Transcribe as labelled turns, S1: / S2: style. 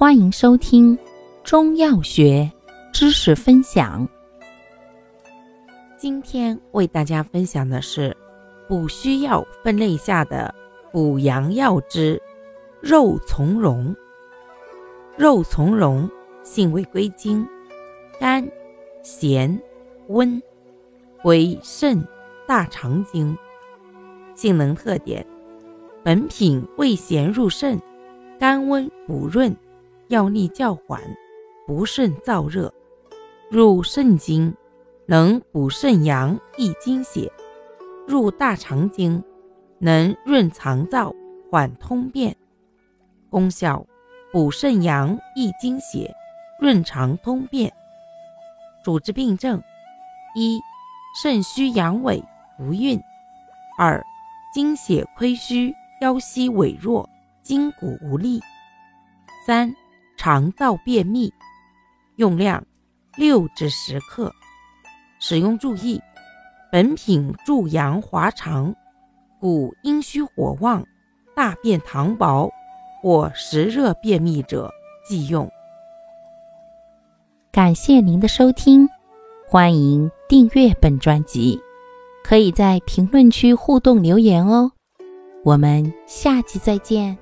S1: 欢迎收听中药学知识分享。
S2: 今天为大家分享的是补虚药分类下的补阳药之肉苁蓉。肉苁蓉性味归经：甘、咸、温，为肾、大肠经。性能特点：本品味咸入肾，甘温补润。药力较缓，不甚燥热，入肾经能补肾阳、益精血；入大肠经能润肠燥、缓通便。功效：补肾阳、益精血、润肠通便。主治病症：一、肾虚阳痿不孕；二、精血亏虚、腰膝痿弱、筋骨无力；三。肠燥便秘，用量六至十克。使用注意：本品助阳滑肠，故阴虚火旺、大便溏薄或实热便秘者忌用。
S1: 感谢您的收听，欢迎订阅本专辑，可以在评论区互动留言哦。我们下期再见。